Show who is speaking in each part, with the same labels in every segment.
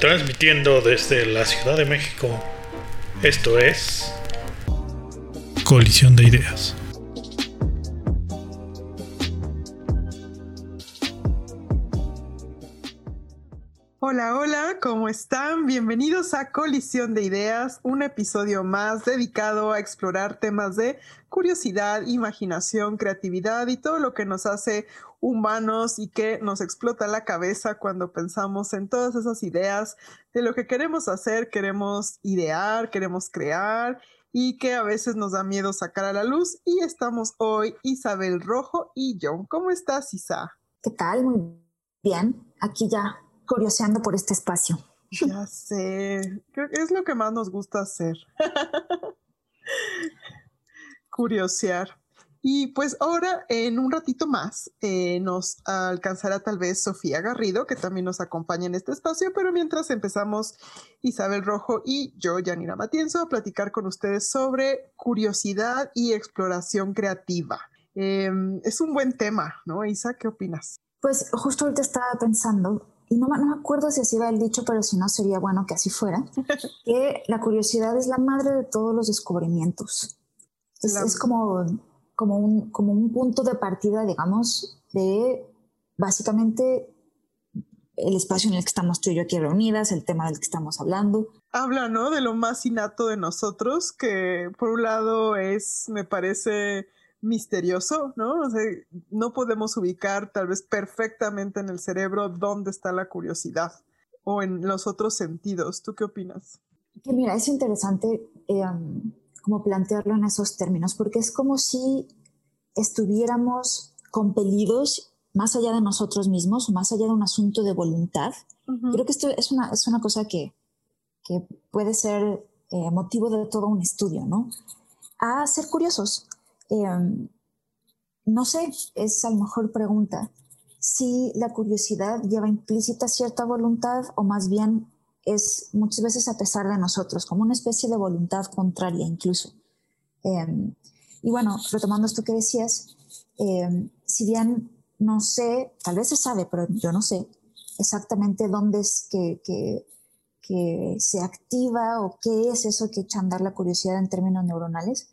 Speaker 1: transmitiendo desde la Ciudad de México. Esto es Colisión de Ideas.
Speaker 2: Hola, hola, ¿cómo están? Bienvenidos a Colisión de Ideas, un episodio más dedicado a explorar temas de curiosidad, imaginación, creatividad y todo lo que nos hace humanos y que nos explota la cabeza cuando pensamos en todas esas ideas de lo que queremos hacer, queremos idear, queremos crear y que a veces nos da miedo sacar a la luz. Y estamos hoy Isabel Rojo y John. ¿Cómo estás, Isa?
Speaker 3: ¿Qué tal? Muy bien. Aquí ya curioseando por este espacio.
Speaker 2: Ya sé, creo que es lo que más nos gusta hacer. Curiosear. Y pues ahora, en un ratito más, eh, nos alcanzará tal vez Sofía Garrido, que también nos acompaña en este espacio, pero mientras empezamos Isabel Rojo y yo, Yanira Matienzo, a platicar con ustedes sobre curiosidad y exploración creativa. Em, es un buen tema, ¿no? Isa, ¿qué opinas?
Speaker 3: Pues justo ahorita estaba pensando y no, no, me acuerdo si así va el dicho, pero si no sería bueno que así fuera, que la curiosidad es la madre de todos los descubrimientos. Es, es como, como, un, como un punto de partida, digamos, de básicamente el espacio en el que estamos tú y yo aquí reunidas, el tema del que estamos hablando.
Speaker 2: Habla, ¿no? De lo más innato de nosotros, que por un lado es, me parece, misterioso, ¿no? O sea, no podemos ubicar tal vez perfectamente en el cerebro dónde está la curiosidad o en los otros sentidos. ¿Tú qué opinas?
Speaker 3: Que mira, es interesante em, como plantearlo en esos términos, porque es como si estuviéramos compelidos más allá de nosotros mismos más allá de un asunto de voluntad. Creo que esto es una, es una cosa que, que puede ser eh, motivo de todo un estudio, ¿no? A ser curiosos, Em, no sé, es a lo mejor pregunta, si la curiosidad lleva implícita cierta voluntad o más bien es muchas veces a pesar de nosotros, como una especie de voluntad contraria incluso. Em, y bueno, retomando esto que decías, em, si bien no sé, tal vez se sabe, pero yo no sé exactamente dónde es que, que, que se activa o qué es eso que echa a andar la curiosidad en términos neuronales,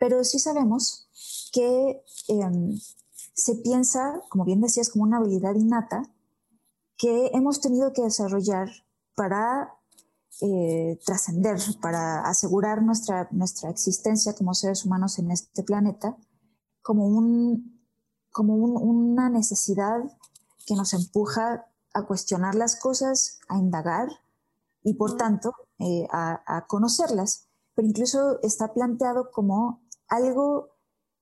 Speaker 3: pero sí sabemos que em, se piensa, como bien decías, como una habilidad innata que hemos tenido que desarrollar para eh, trascender, para asegurar nuestra, nuestra existencia como seres humanos en este planeta, como, un, como una necesidad que nos empuja a cuestionar las cosas, a indagar y por tanto eh, a, a, conocerlas. Pero incluso está planteado como algo,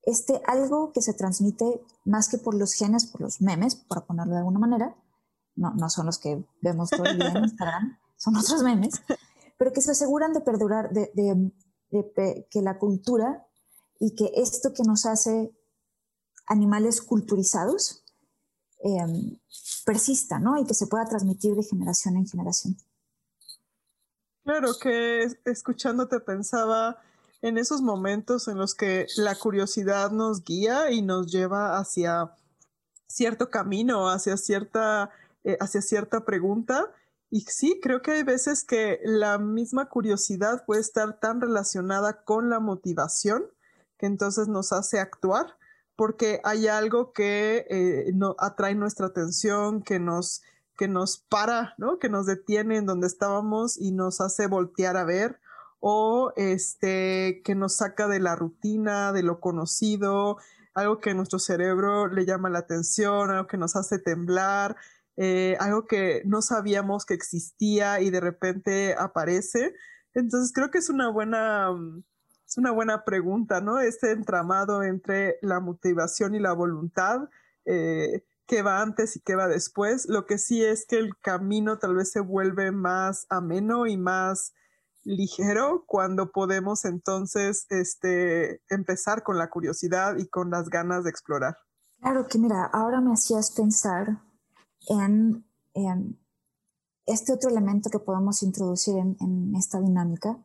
Speaker 3: este algo que se transmite más que por los genes, por los memes, para ponerlo de alguna manera, no, no son los que vemos todo el día en Instagram, son otros memes, pero que se aseguran de perdurar, de, de, que la cultura y que esto que nos hace animales culturizados em, persista, ¿no? Y que se pueda transmitir de generación en generación.
Speaker 2: Claro que escuchándote pensaba en esos momentos en los que la curiosidad nos guía y nos lleva hacia cierto camino, hacia cierta, eh, hacia cierta pregunta. Y sí, creo que hay veces que la misma curiosidad puede estar tan relacionada con la motivación que entonces nos hace actuar porque hay algo que eh, no, atrae nuestra atención, que nos, que nos para, ¿no? que nos detiene en donde estábamos y nos hace voltear a ver o este que nos saca de la rutina, de lo conocido, algo que nuestro cerebro le llama la atención, algo que nos hace temblar, eh, algo que no sabíamos que existía y de repente aparece. Entonces creo que es una buena, mm, es una buena pregunta, ¿no? Este entramado entre la motivación y la voluntad, eh, qué va antes y qué va después. Lo que sí es que el camino tal vez se vuelve más ameno y más ligero cuando podemos entonces este, empezar con la curiosidad y con las ganas de explorar.
Speaker 3: Claro que mira, ahora me hacías pensar en, este otro elemento que podemos introducir en, esta dinámica,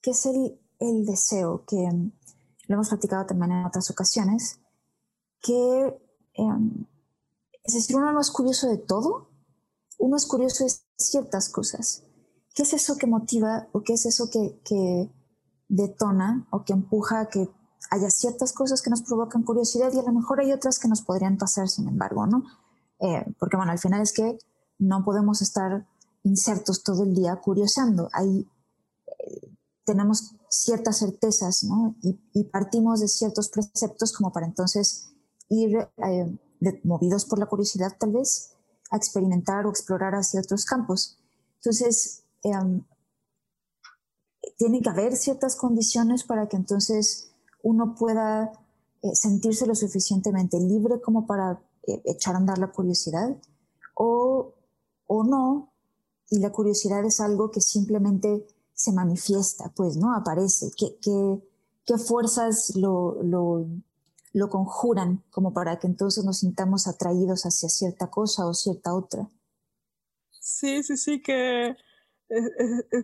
Speaker 3: que es el, el, deseo, que lo hemos platicado también en otras ocasiones, que em, es decir, uno no es curioso de todo, uno es curioso de ciertas cosas ¿qué es eso que motiva o qué es eso que, que detona o que empuja a que haya ciertas cosas que nos provocan curiosidad y a lo mejor hay otras que nos podrían pasar, sin embargo, ¿no? Eh, porque, bueno, al final es que no podemos estar insertos todo el día curiosando. Hay, eh, tenemos ciertas certezas, ¿no? Y, partimos de ciertos preceptos como para entonces ir eh, movidos por la curiosidad, tal vez, a experimentar o explorar hacia otros campos. Entonces, em, tiene que haber ciertas condiciones para que entonces uno pueda eh, sentirse lo suficientemente libre como para eh, echar a andar la curiosidad o, o, no, y la curiosidad es algo que simplemente se manifiesta, pues, ¿no? Aparece. ¿Qué, qué, fuerzas lo, lo, lo conjuran como para que entonces nos sintamos atraídos hacia cierta cosa o cierta otra?
Speaker 2: Sí, sí, sí, que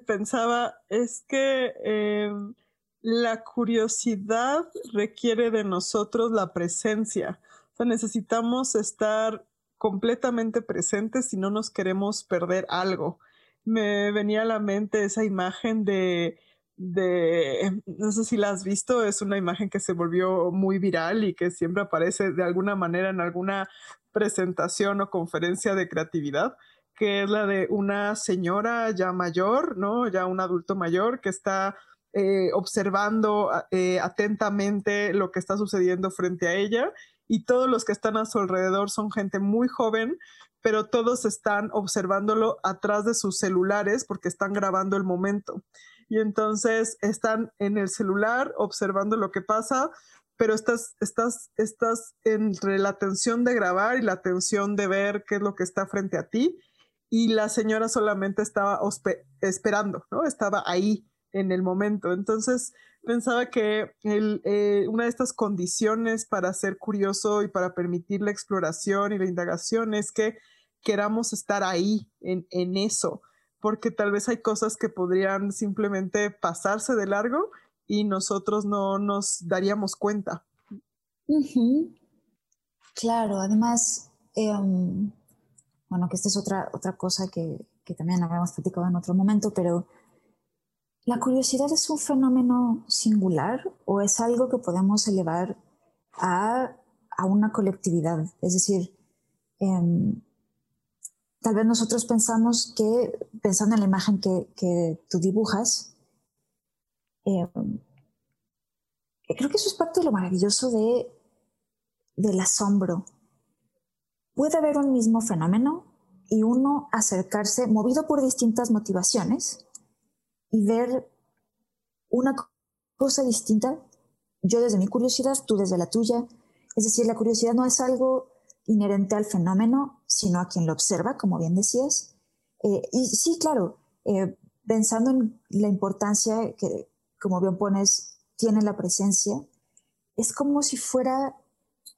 Speaker 2: pensaba, es que em, la curiosidad requiere de nosotros la presencia. O sea, necesitamos estar completamente presentes si no nos queremos perder algo. Me venía a la mente esa imagen de, de, no sé si la has visto, es una imagen que se volvió muy viral y que siempre aparece de alguna manera en alguna presentación o conferencia de creatividad, que es la de una señora ya mayor, ¿no? Ya un adulto mayor que está eh, observando eh, atentamente lo que está sucediendo frente a ella y todos los que están a su alrededor son gente muy joven, pero todos están observándolo atrás de sus celulares porque están grabando el momento. Y entonces están en el celular observando lo que pasa, pero estás, estás, estás entre la atención de grabar y la atención de ver qué es lo que está frente a ti y la señora solamente estaba esperando, ¿no? Estaba ahí en el momento. Entonces pensaba que eh, una de estas condiciones para ser curioso y para permitir la exploración y la indagación es que queramos estar ahí en, eso, porque tal vez hay cosas que podrían simplemente pasarse de largo y nosotros no nos daríamos cuenta.
Speaker 3: Claro, además, em, bueno, que esta es otra, otra cosa que, que también habíamos platicado en otro momento, pero ¿la curiosidad es un fenómeno singular o es algo que podemos elevar a, a una colectividad? Es decir, em, tal vez nosotros pensamos que, pensando en la imagen que, que tú dibujas, em, creo que eso es parte de lo maravilloso de, del asombro puede haber un mismo fenómeno y uno acercarse movido por distintas motivaciones y ver una cosa distinta, yo desde mi curiosidad, tú desde la tuya. Es decir, la curiosidad no es algo inherente al fenómeno, sino a quien lo observa, como bien decías. Eh, y sí, claro, eh, pensando en la importancia que, como bien pones, tiene la presencia, es como si fuera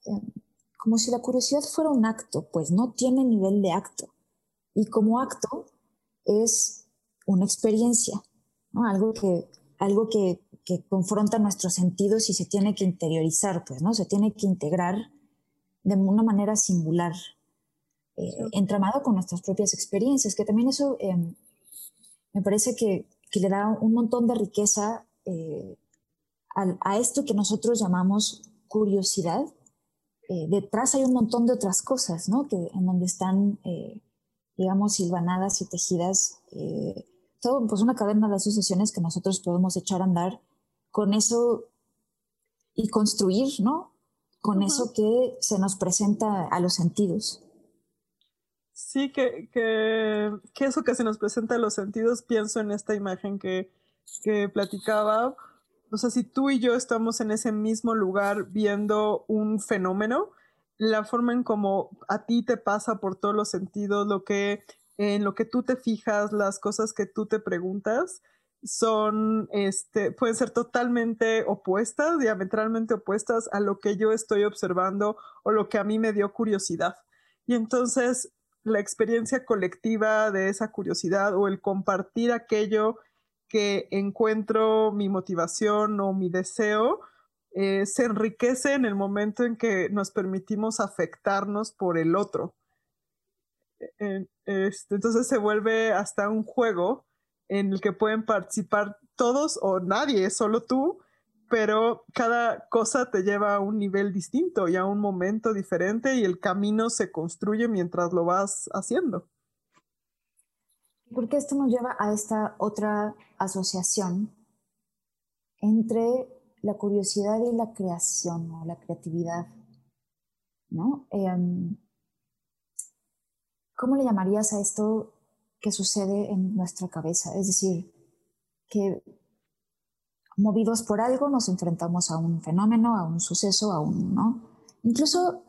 Speaker 3: eh, como si la curiosidad fuera un acto, pues no tiene nivel de acto. Y como acto es una experiencia, algo, que, algo que, confronta nuestros sentidos y se tiene que interiorizar, pues, ¿no? Se tiene que integrar de una manera singular, eh, entramado con nuestras propias experiencias, que también eso em, me parece que, le da un montón de riqueza eh, a esto que nosotros llamamos curiosidad, eh, detrás hay un montón de otras cosas, ¿no? Que, en donde están, eh, digamos, silvanadas y tejidas, eh, todo, pues una cadena de asociaciones que nosotros podemos echar a andar con eso y construir, ¿no? Con eso que se nos presenta a los sentidos.
Speaker 2: Sí, que, que, que, eso que se nos presenta a los sentidos, pienso en esta imagen que, que platicaba, o sea, si tú y yo estamos en ese mismo lugar viendo un fenómeno, la forma en como a ti te pasa por todos los sentidos, lo que en lo que tú te fijas, las cosas que tú te preguntas, son, este, pueden ser totalmente opuestas, diametralmente opuestas a lo que yo estoy observando o lo que a mí me dio curiosidad. Y entonces la experiencia colectiva de esa curiosidad o el compartir aquello que encuentro mi motivación o mi deseo, eh, se enriquece en el momento en que nos permitimos afectarnos por el otro. E-, este, entonces se vuelve hasta un juego en el que pueden participar todos o nadie, solo tú, pero cada cosa te lleva a un nivel distinto y a un momento diferente y el camino se construye mientras lo vas haciendo.
Speaker 3: Porque esto nos lleva a esta otra asociación entre la curiosidad y la creación o la creatividad. ¿no? Em, ¿Cómo le llamarías a esto que sucede en nuestra cabeza? Es decir, que movidos por algo nos enfrentamos a un fenómeno, a un suceso, a un, ¿no? Incluso,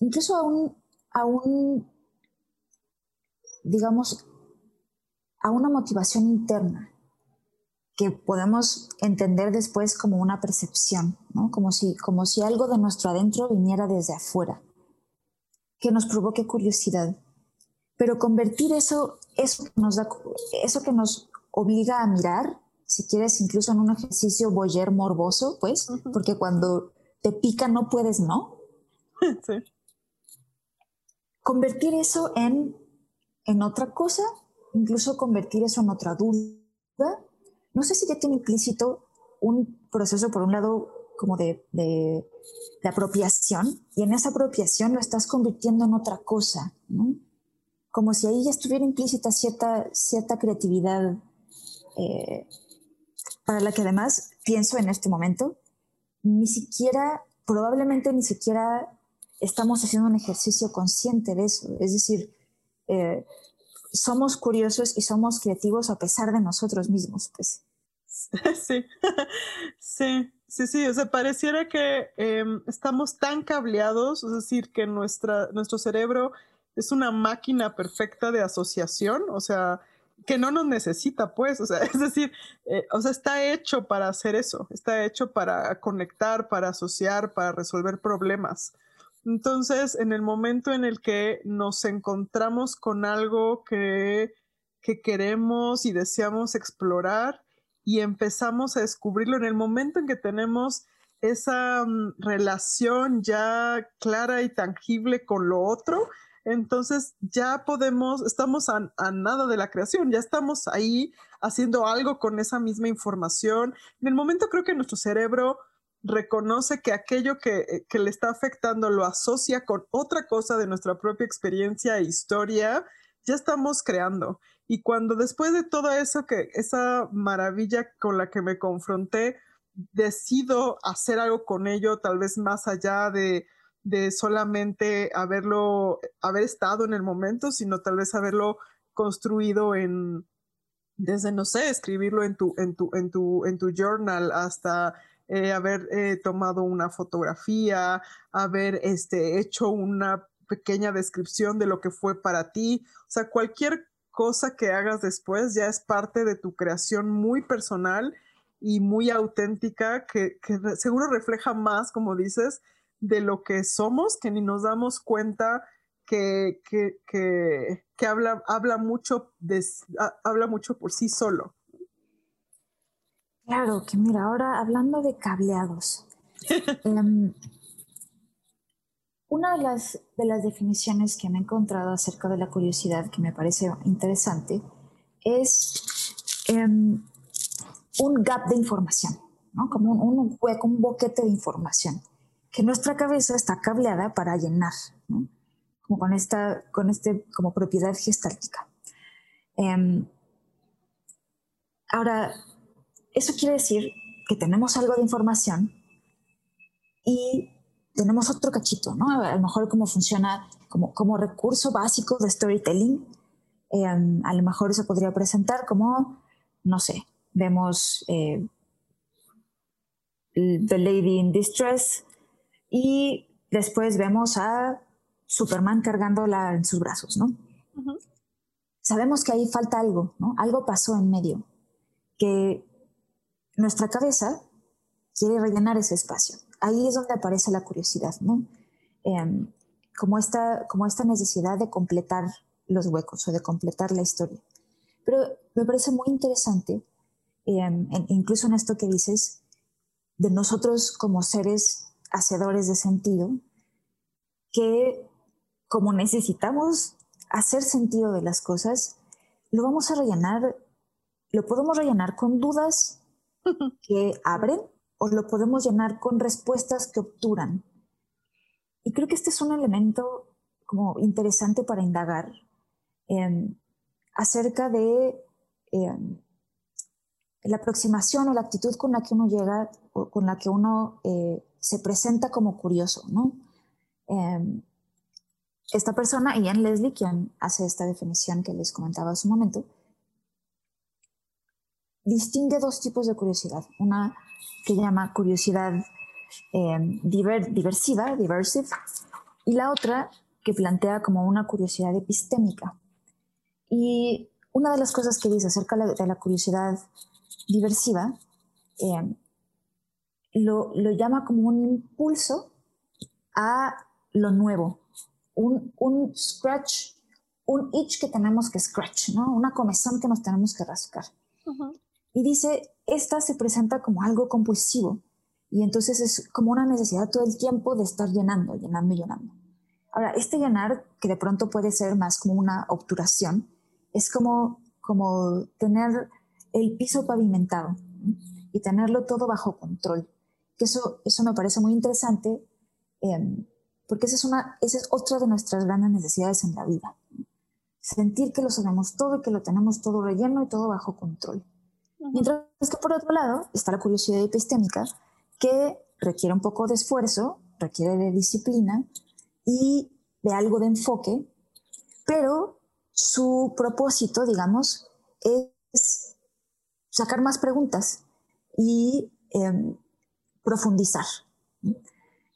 Speaker 3: incluso a un, a un, digamos, a una motivación interna que podemos entender después como una percepción, ¿no? como, si, como si algo de nuestro adentro viniera desde afuera, que nos provoque curiosidad. Pero convertir eso, eso, que nos da, eso que nos obliga a mirar, si quieres, incluso en un ejercicio boyer morboso, pues, porque cuando te pica no puedes, ¿no? Sí. Convertir eso en, en otra cosa, incluso convertir eso en otra duda, no sé si ya tiene implícito un proceso, por un lado, como de, de, apropiación, y en esa apropiación lo estás convirtiendo en otra cosa. Como si ahí ya estuviera implícita cierta, cierta creatividad, eh, para la que además pienso en este momento, ni siquiera, probablemente ni siquiera estamos haciendo un ejercicio consciente de eso. Es decir, eh, somos curiosos y somos creativos a pesar de nosotros mismos, pues.
Speaker 2: Sí, sí, sí, sí, o sea, pareciera que em, estamos tan cableados, es decir, que nuestra, nuestro cerebro es una máquina perfecta de asociación, o sea, que no nos necesita, pues, o sea, es decir, eh, o sea, está hecho para hacer eso, está hecho para conectar, para asociar, para resolver problemas. Entonces, en el momento en el que nos encontramos con algo que, que queremos y deseamos explorar y empezamos a descubrirlo en el momento en que tenemos esa mm, relación ya clara y tangible con lo otro, entonces ya podemos, estamos a, nada de la creación, ya estamos ahí haciendo algo con esa misma información. En el momento creo que nuestro cerebro reconoce que aquello que, le está afectando lo asocia con otra cosa de nuestra propia experiencia e historia, ya estamos creando. Y cuando después de todo eso, que esa maravilla con la que me confronté, decido hacer algo con ello, tal vez más allá de, de solamente haberlo, haber estado en el momento, sino tal vez haberlo construido en, desde, no sé, escribirlo en tu, en tu, en tu, en tu journal hasta eh, haber eh, tomado una fotografía, haber este, hecho una pequeña descripción de lo que fue para ti. O sea, cualquier cosa que hagas después ya es parte de tu creación muy personal y muy auténtica que, seguro refleja más, como dices, de lo que somos, que ni nos damos cuenta que, que, habla, habla, mucho de, habla mucho por sí solo.
Speaker 3: Claro, que mira, ahora hablando de cableados, em, una de las, de las definiciones que me he encontrado acerca de la curiosidad que me parece interesante es em, un gap de información, ¿no? como un, un, hueco, un boquete de información que nuestra cabeza está cableada para llenar, ¿no? como con esta, con este, como propiedad gestáltica. Em, ahora, eso quiere decir que tenemos algo de información y tenemos otro cachito, ¿no? A lo mejor cómo funciona como, como recurso básico de storytelling. Em, a lo mejor se podría presentar como, no sé, vemos eh, The Lady in Distress y después vemos a Superman cargándola en sus brazos, ¿no? Sabemos que ahí falta algo, ¿no? Algo pasó en medio, que nuestra cabeza quiere rellenar ese espacio. Ahí es donde aparece la curiosidad, ¿no? Em, como, esta, como esta necesidad de completar los huecos o de completar la historia. Pero me parece muy interesante, em, incluso en esto que dices, de nosotros como seres hacedores de sentido, que como necesitamos hacer sentido de las cosas, lo vamos a rellenar lo podemos rellenar con dudas que abren o lo podemos llenar con respuestas que obturan. Y creo que este es un elemento como interesante para indagar em, acerca de em, la aproximación o la actitud con la que uno llega o con la que uno eh, se presenta como curioso, ¿no? Em, esta persona, Ian Leslie, quien hace esta definición que les comentaba hace un momento, distingue dos tipos de curiosidad. Una que llama curiosidad em, diversiva, diversive, y la otra que plantea como una curiosidad epistémica. Y una de las cosas que dice acerca de la curiosidad diversiva em, lo, lo, llama como un impulso a lo nuevo, un, un, scratch, un itch que tenemos que scratch, ¿no? una comezón que nos tenemos que rascar. Y dice, esta se presenta como algo compulsivo y entonces es como una necesidad todo el tiempo de estar llenando, llenando, llenando. Ahora, este llenar, que de pronto puede ser más como una obturación, es como, como tener el piso pavimentado y tenerlo todo bajo control. Que eso, eso me parece muy interesante em, porque esa es, una, esa es otra de nuestras grandes necesidades en la vida. Sentir que lo sabemos todo y que lo tenemos todo relleno y todo bajo control. Mientras que por otro lado está la curiosidad epistémica que requiere un poco de esfuerzo, requiere de disciplina y de algo de enfoque, pero su propósito, digamos, es sacar más preguntas y em, profundizar.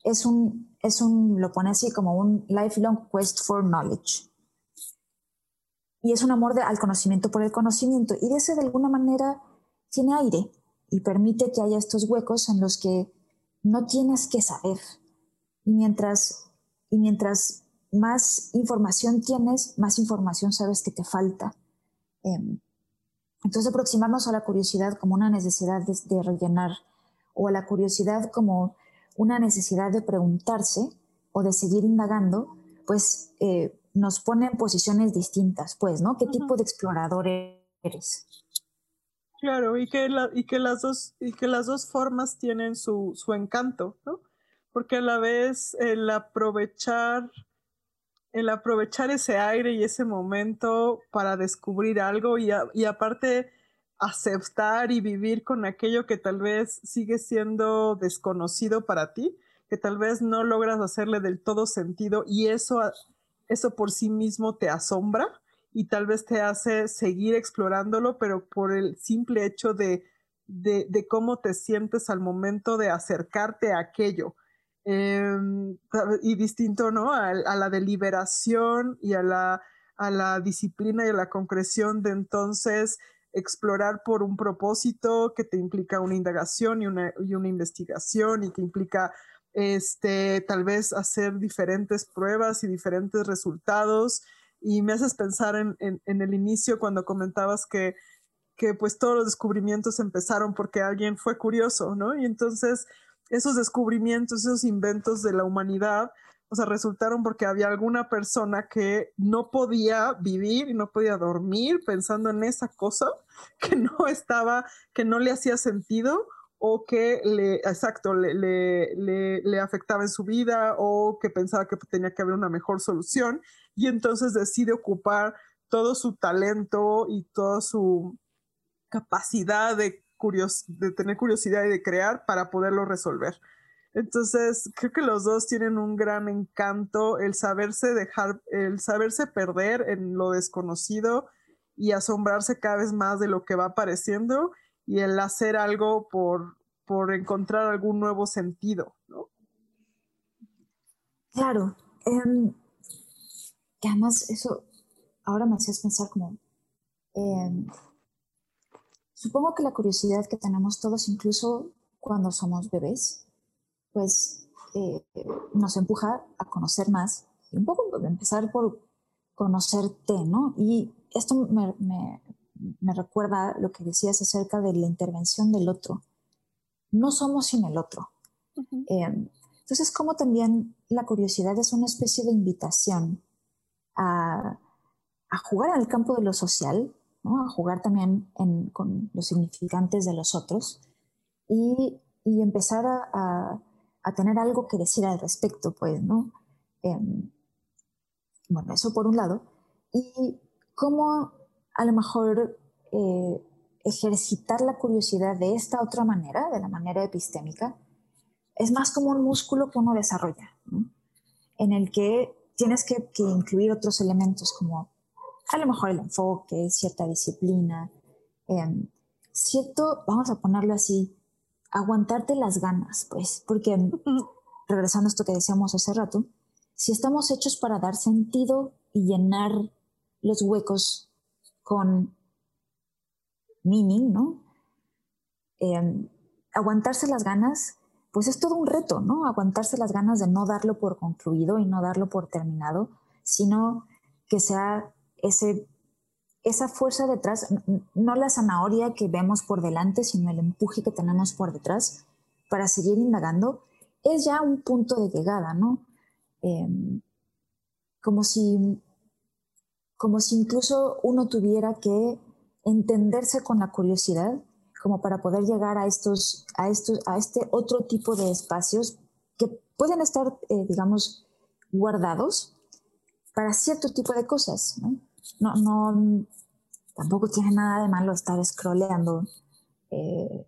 Speaker 3: Es un, es un, lo pone así como un lifelong quest for knowledge. Y es un amor al conocimiento por el conocimiento. Y de ese, de alguna manera, tiene aire y permite que haya estos huecos en los que no tienes que saber. Y mientras, y mientras más información tienes, más información sabes que te falta. Em, entonces aproximarnos a la curiosidad como una necesidad de, rellenar o a la curiosidad como una necesidad de preguntarse o de seguir indagando, pues eh, nos pone en posiciones distintas, pues, ¿no? ¿Qué tipo de explorador eres?
Speaker 2: Claro, y que, y que, las, dos, y que las dos formas tienen su, su encanto, ¿no? Porque a la vez el aprovechar, el aprovechar ese aire y ese momento para descubrir algo y, y aparte aceptar y vivir con aquello que tal vez sigue siendo desconocido para ti, que tal vez no logras hacerle del todo sentido y eso, eso por sí mismo te asombra y tal vez te hace seguir explorándolo, pero por el simple hecho de, de, cómo te sientes al momento de acercarte a aquello. Em, y distinto, ¿no? A, la deliberación y a la, a la disciplina y a la concreción de entonces explorar por un propósito que te implica una indagación y una, y una investigación y que implica este, tal vez hacer diferentes pruebas y diferentes resultados y me haces pensar en, el inicio cuando comentabas que, que pues todos los descubrimientos empezaron porque alguien fue curioso, ¿no? Y entonces esos descubrimientos, esos inventos de la humanidad, o sea, resultaron porque había alguna persona que no podía vivir y no podía dormir pensando en esa cosa que no estaba, que no le hacía sentido o que le, exacto, le, le, le, afectaba en su vida o que pensaba que tenía que haber una mejor solución y entonces decide ocupar todo su talento y toda su capacidad de, de tener curiosidad y de crear para poderlo resolver. Entonces, creo que los dos tienen un gran encanto, el saberse dejar, el saberse perder en lo desconocido y asombrarse cada vez más de lo que va apareciendo y el hacer algo por, por encontrar algún nuevo sentido, ¿no?
Speaker 3: Claro. Em, y además eso ahora me hacías pensar como, em, supongo que la curiosidad que tenemos todos, incluso cuando somos bebés, pues eh, nos empuja a conocer más y un poco empezar por conocerte, ¿no? Y esto me, me recuerda lo que decías acerca de la intervención del otro. No somos sin el otro. Em, entonces, como también la curiosidad es una especie de invitación a, a jugar al campo de lo social, a jugar también con los significantes de los otros y, empezar a, tener algo que decir al respecto, pues, ¿no? Em, bueno, eso por un lado. Y cómo a lo mejor eh, ejercitar la curiosidad de esta otra manera, de la manera epistémica, es más como un músculo que uno desarrolla, en el que tienes que, incluir otros elementos como a lo mejor el enfoque, cierta disciplina, em, cierto, vamos a ponerlo así, aguantarte las ganas, pues, porque regresando a esto que decíamos hace rato, si estamos hechos para dar sentido y llenar los huecos con meaning, ¿no? Em, aguantarse las ganas, pues es todo un reto, ¿no? Aguantarse las ganas de no darlo por concluido y no darlo por terminado, sino que sea ese, esa fuerza detrás, no la zanahoria que vemos por delante, sino el empuje que tenemos por detrás para seguir indagando, es ya un punto de llegada, ¿no? Em, como si como si incluso uno tuviera que entenderse con la curiosidad como para poder llegar a estos, a estos, a este otro tipo de espacios que pueden estar, eh, digamos, guardados para cierto tipo de cosas, ¿no? No, tampoco tiene nada de malo estar scrolleando, eh,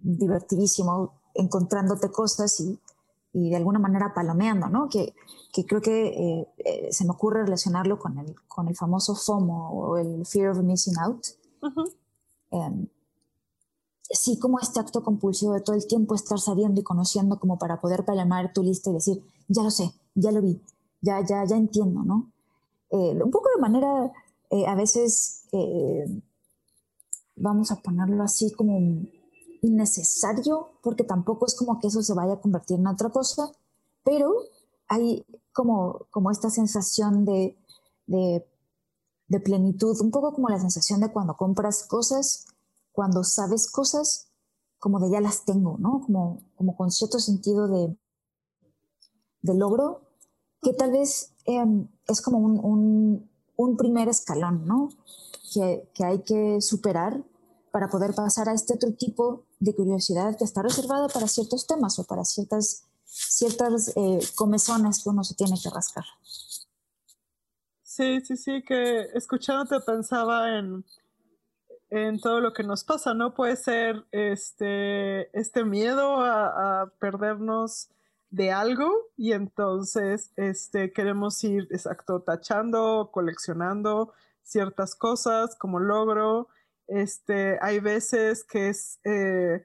Speaker 3: divertidísimo, encontrándote cosas y y de alguna manera palomeando, ¿no? Que, que creo que eh, eh, se me ocurre relacionarlo con el, con el famoso FOMO o el Fear of Missing Out. Em, sí, como este acto compulsivo de todo el tiempo estar sabiendo y conociendo como para poder palomear tu lista y decir, ya lo sé, ya lo vi, ya, ya, ya entiendo, ¿no? Eh, un poco de manera, a veces, vamos a ponerlo así como innecesario, porque tampoco es como que eso se vaya a convertir en otra cosa, pero hay como, esta sensación de, plenitud, un poco como la sensación de cuando compras cosas, cuando sabes cosas, como de ya las tengo, ¿no? Como, con cierto sentido de, logro, que tal vez em, es como un, primer escalón, ¿no? Que hay que superar para poder pasar a este otro tipo de curiosidad que está reservada para ciertos temas o para ciertas, ciertas eh, comezones que uno se tiene que rascar.
Speaker 2: Sí, sí, sí, que escuchándote pensaba en, en todo lo que nos pasa, ¿no? Puede ser este, este miedo a, a perdernos de algo y entonces este, queremos ir, exacto, tachando, coleccionando ciertas cosas como logro este, hay veces que es, eh,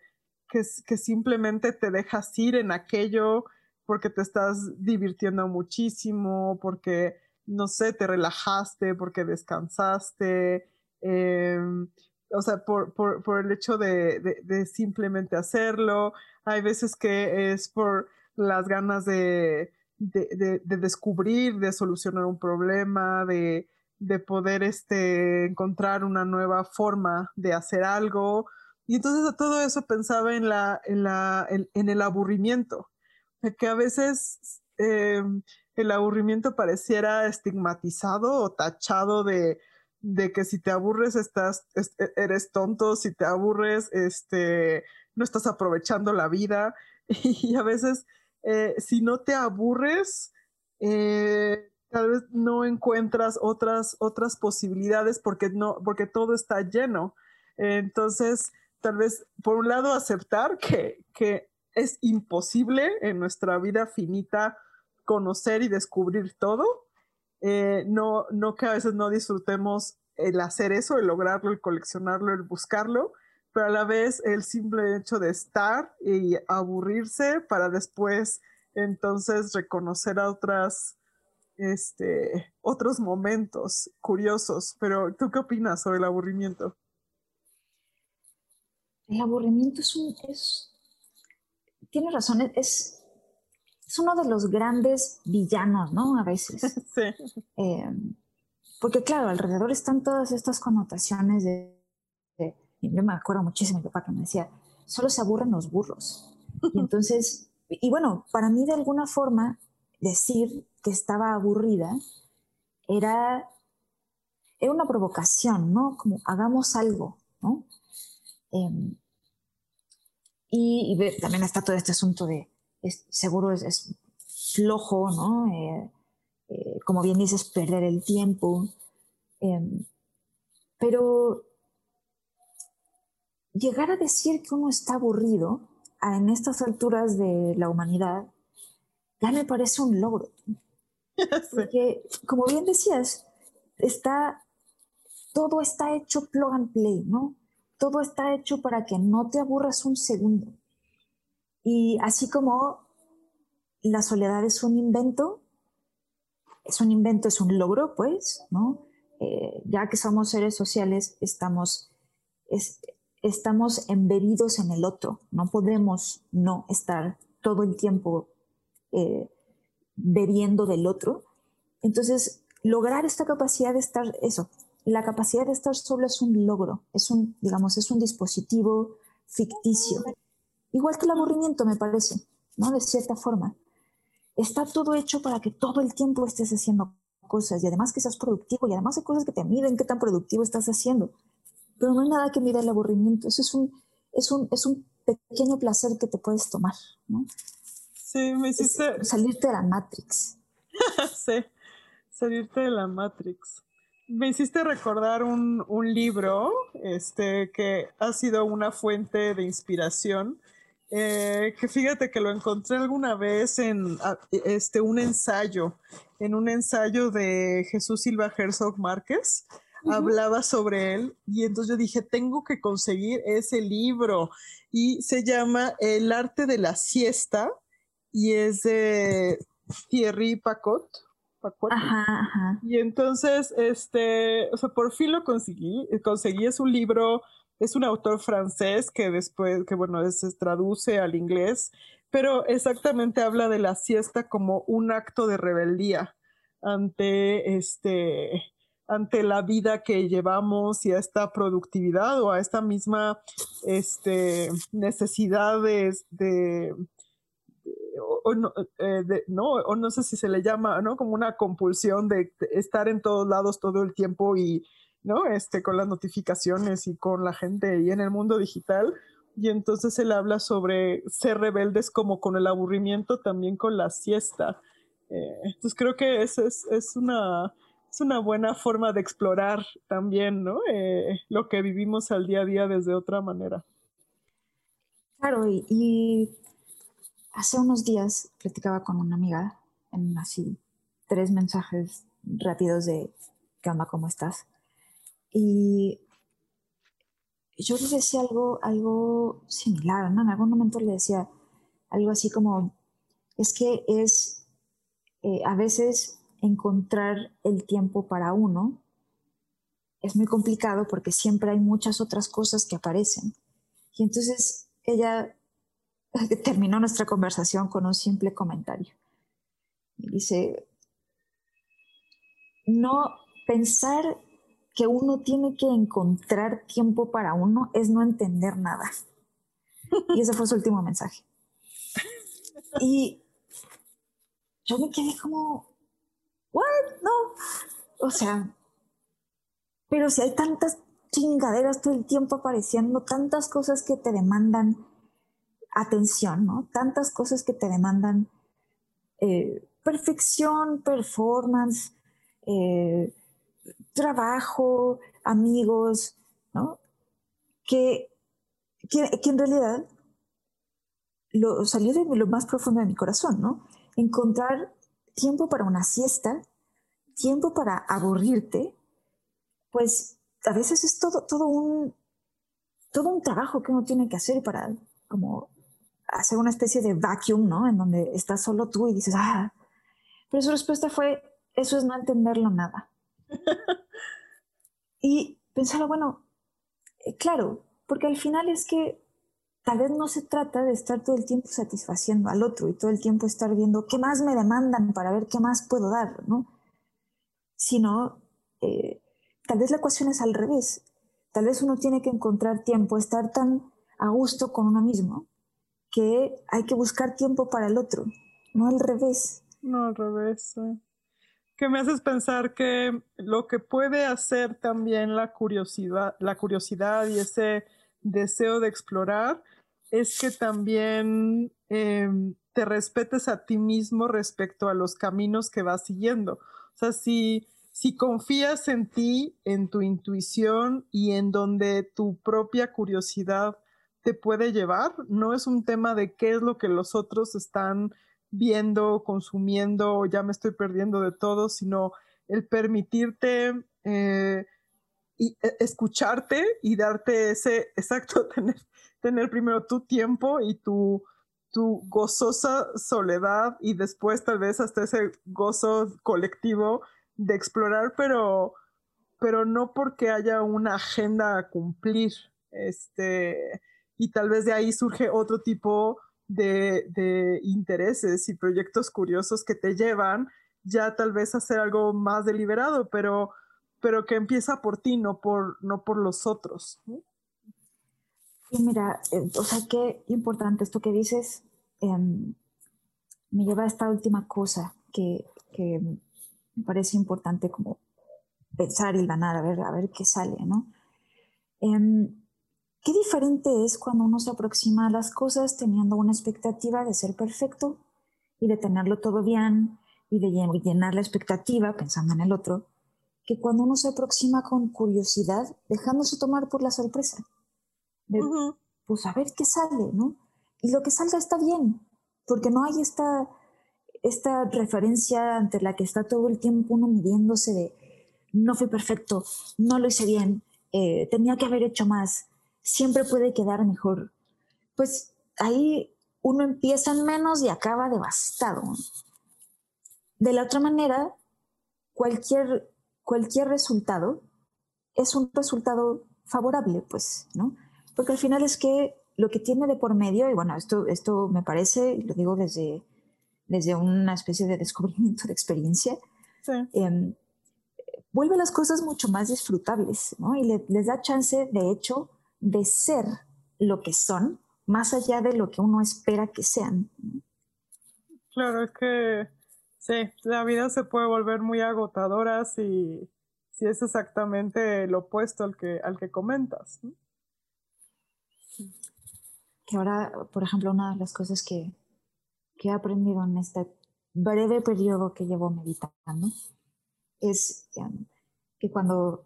Speaker 2: que, simplemente te dejas ir en aquello porque te estás divirtiendo muchísimo, porque, no sé, te relajaste, porque descansaste, em, o sea, por, por, por el hecho de, de, de, simplemente hacerlo. Hay veces que es por las ganas de, de, descubrir, de solucionar un problema, de, de poder este, encontrar una nueva forma de hacer algo. Y entonces todo eso pensaba en, la, en, la, en, el aburrimiento, que a veces eh, el aburrimiento pareciera estigmatizado o tachado de, de que si te aburres estás, e, eres tonto, si te aburres este, no estás aprovechando la vida. Y a veces eh, si no te aburres, eh, tal vez no encuentras otras, otras posibilidades porque, no, porque todo está lleno. Entonces, tal vez, por un lado, aceptar que, que es imposible en nuestra vida finita conocer y descubrir todo. Eh, no, no que a veces no disfrutemos el hacer eso, el lograrlo, el coleccionarlo, el buscarlo, pero a la vez el simple hecho de estar y aburrirse para después entonces reconocer a otras este, otros momentos curiosos, pero ¿tú qué opinas sobre el aburrimiento?
Speaker 3: El aburrimiento es un... Es, tienes razón, es, es uno de los grandes villanos, ¿no? A veces. sí. Em, porque claro, alrededor están todas estas connotaciones de, yo me acuerdo muchísimo mi papá que me decía, solo se aburren los burros. Y entonces, y bueno, para mí de alguna forma decir que estaba aburrida era era una provocación, ¿no? Como hagamos algo, ¿no? Em, y, también está todo este asunto de, seguro es, flojo, ¿no? Eh, eh, como bien dices, perder el tiempo. Em, pero llegar a decir que uno está aburrido en estas alturas de la humanidad, ya me parece un logro. Porque, como bien decías, está, todo está hecho plug and play, ¿no? Todo está hecho para que no te aburras un segundo. Y así como la soledad es un invento, es un invento, es un logro, pues, ¿no? Eh, ya que somos seres sociales, estamos, estamos embebidos en el otro, no podemos no estar todo el tiempo eh, bebiendo del otro. Entonces, lograr esta capacidad de estar, eso, la capacidad de estar solo es un logro, es un, digamos, es un dispositivo ficticio. Igual que el aburrimiento, me parece, ¿no? De cierta forma. Está todo hecho para que todo el tiempo estés haciendo cosas y además que seas productivo y además hay cosas que te miden qué tan productivo estás haciendo. Pero no hay nada que mida el aburrimiento. Eso es un, es un, es un pequeño placer que te puedes tomar, ¿no?
Speaker 2: Sí, me hiciste...
Speaker 3: salirte de la Matrix.
Speaker 2: sí, salirte de la Matrix. Me hiciste recordar un, un, libro este, que ha sido una fuente de inspiración. Eh, que fíjate que lo encontré alguna vez en este, un ensayo, en un ensayo de Jesús Silva Herzog Márquez. Hablaba sobre él y entonces yo dije, tengo que conseguir ese libro y se llama El arte de la siesta y es de Thierry Pacot. Y entonces, este, o sea, por fin lo conseguí. Conseguí, es un libro, es un autor francés que después, que bueno, se traduce al inglés, pero exactamente habla de la siesta como un acto de rebeldía ante este ante la vida que llevamos y a esta productividad o a esta misma este, necesidades de, o, no, eh, no, o no sé si se le llama, ¿no? Como una compulsión de, estar en todos lados todo el tiempo y, ¿no? Este, con las notificaciones y con la gente y en el mundo digital. Y entonces él habla sobre ser rebeldes como con el aburrimiento, también con la siesta. Eh, entonces creo que esa es, es, una, es una buena forma de explorar también, ¿no? Eh, lo que vivimos al día a día desde otra manera.
Speaker 3: Claro, y Hace unos días platicaba con una amiga en así tres mensajes rápidos de ¿qué onda? ¿Cómo estás? Y yo le decía algo, algo similar, ¿no? En algún momento le decía algo así como, es que es eh, a veces encontrar el tiempo para uno es muy complicado porque siempre hay muchas otras cosas que aparecen. Y entonces ella terminó nuestra conversación con un simple comentario. Dice, no pensar que uno tiene que encontrar tiempo para uno es no entender nada. Y ese fue su último mensaje. Y yo me quedé como, ¿what? No. O sea, pero si hay tantas chingaderas todo el tiempo apareciendo, tantas cosas que te demandan atención, ¿no? Tantas cosas que te demandan eh, perfección, performance, eh, trabajo, amigos, ¿no? Que, que, en realidad salió de lo más profundo de mi corazón, ¿no? Encontrar tiempo para una siesta, tiempo para aburrirte, pues a veces es todo, todo, un, todo un trabajo que uno tiene que hacer para como hacer una especie de vacuum, ¿no? En donde estás solo tú y dices, ah, pero su respuesta fue, eso es no entenderlo nada. y pensaba, bueno, eh, claro, porque al final es que tal vez no se trata de estar todo el tiempo satisfaciendo al otro y todo el tiempo estar viendo qué más me demandan para ver qué más puedo dar, ¿no? Sino, eh, tal vez la ecuación es al revés. Tal vez uno tiene que encontrar tiempo, estar tan a gusto con uno mismo que hay que buscar tiempo para el otro, no al revés.
Speaker 2: No al revés. que me haces pensar que lo que puede hacer también la curiosidad, la curiosidad y ese deseo de explorar es que también em, te respetes a ti mismo respecto a los caminos que vas siguiendo. O sea, si, si confías en ti, en tu intuición y en donde tu propia curiosidad te puede llevar, no es un tema de qué es lo que los otros están viendo, consumiendo, ya me estoy perdiendo de todo, sino el permitirte eh, y, e, escucharte y darte ese, exacto, tener, tener primero tu tiempo y tu, tu gozosa soledad y después tal vez hasta ese gozo colectivo de explorar, pero, pero no porque haya una agenda a cumplir. Este, y tal vez de ahí surge otro tipo de, de intereses y proyectos curiosos que te llevan ya tal vez a hacer algo más deliberado, pero, pero que empieza por ti, no por, no por los otros.
Speaker 3: Y mira, eh, o sea, qué importante esto que dices. Em, me lleva a esta última cosa que, que, me parece importante como pensar y ganar, a ver, a ver qué sale, ¿no? Em, qué diferente es cuando uno se aproxima a las cosas teniendo una expectativa de ser perfecto y de tenerlo todo bien y de llenar la expectativa pensando en el otro, que cuando uno se aproxima con curiosidad, dejándose tomar por la sorpresa pues a ver qué sale, ¿no? Y lo que salga está bien, porque no hay esta, esta referencia ante la que está todo el tiempo uno midiéndose de no fui perfecto, no lo hice bien, eh, tenía que haber hecho más, siempre puede quedar mejor. Pues ahí uno empieza en menos y acaba devastado. De la otra manera, cualquier, cualquier resultado es un resultado favorable, pues, ¿no? porque al final es que lo que tiene de por medio, y bueno, esto, esto me parece, lo digo desde, desde una especie de descubrimiento de experiencia, em, vuelve las cosas mucho más disfrutables, ¿no? Y les da chance, de hecho, de ser lo que son, más allá de lo que uno espera que sean.
Speaker 2: Claro, es que sí, la vida se puede volver muy agotadora si, si es exactamente lo opuesto al que, al que comentas. ¿no?
Speaker 3: que ahora, por ejemplo, una de las cosas que, que he aprendido en este breve periodo que llevo meditando es em, que cuando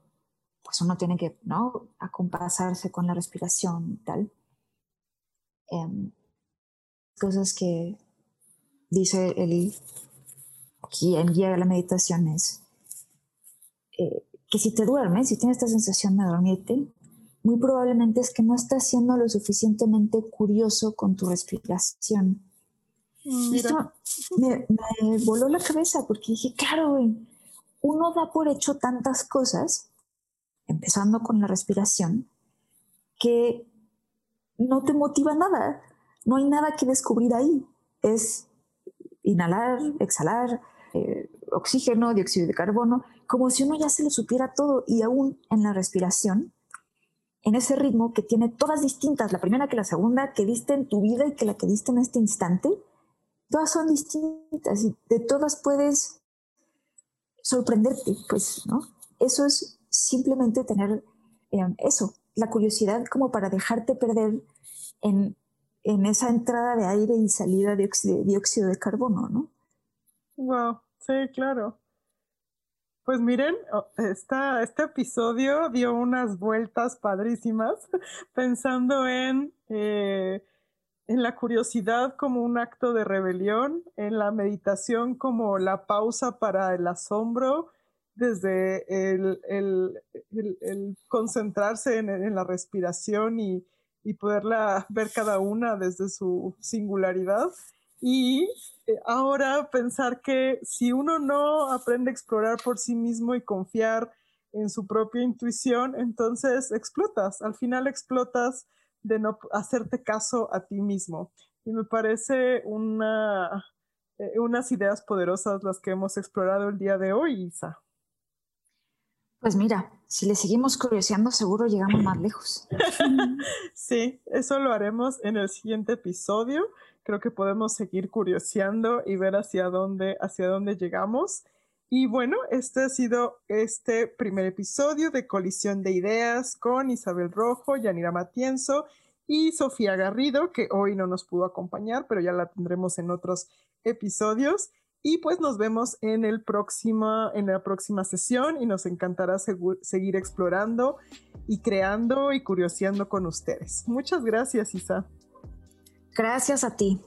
Speaker 3: pues uno tiene que ¿no? acompasarse con la respiración y tal, eh, cosas que dice el aquí en guía de la meditación es eh, que si te duermes, si tienes esta sensación de dormirte, muy probablemente es que no estás siendo lo suficientemente curioso con tu respiración. Mm, esto me, voló la cabeza porque dije, claro, uno da por hecho tantas cosas, empezando con la respiración, que no te motiva nada. No hay nada que descubrir ahí. Es inhalar, exhalar, eh, oxígeno, dióxido de carbono, como si uno ya se lo supiera todo y aún en la respiración en ese ritmo que tiene todas distintas, la primera que la segunda que diste en tu vida y que la que diste en este instante, todas son distintas y de todas puedes sorprenderte, pues, ¿no? Eso es simplemente tener eh, eso, la curiosidad como para dejarte perder en, en, esa entrada de aire y salida de dióxido de carbono, ¿no?
Speaker 2: Wow, sí, claro. Pues miren, esta, este episodio dio unas vueltas padrísimas pensando en, eh, en la curiosidad como un acto de rebelión, en la meditación como la pausa para el asombro, desde el, el, el, concentrarse en, en, la respiración y, y poderla ver cada una desde su singularidad. Y eh, ahora pensar que si uno no aprende a explorar por sí mismo y confiar en su propia intuición, entonces explotas, al final explotas de no hacerte caso a ti mismo. Y me parece una, eh, unas ideas poderosas las que hemos explorado el día de hoy, Isa.
Speaker 3: Pues mira, si le seguimos curioseando, seguro llegamos más lejos.
Speaker 2: sí, eso lo haremos en el siguiente episodio creo que podemos seguir curioseando y ver hacia dónde, hacia dónde llegamos. Y bueno, este ha sido este primer episodio de Colisión de Ideas con Isabel Rojo, Yanira Matienzo y Sofía Garrido, que hoy no nos pudo acompañar, pero ya la tendremos en otros episodios. Y pues nos vemos en, el próximo, en la próxima sesión y nos encantará seguir explorando y creando y curioseando con ustedes. Muchas gracias, Isa.
Speaker 3: Gracias a ti.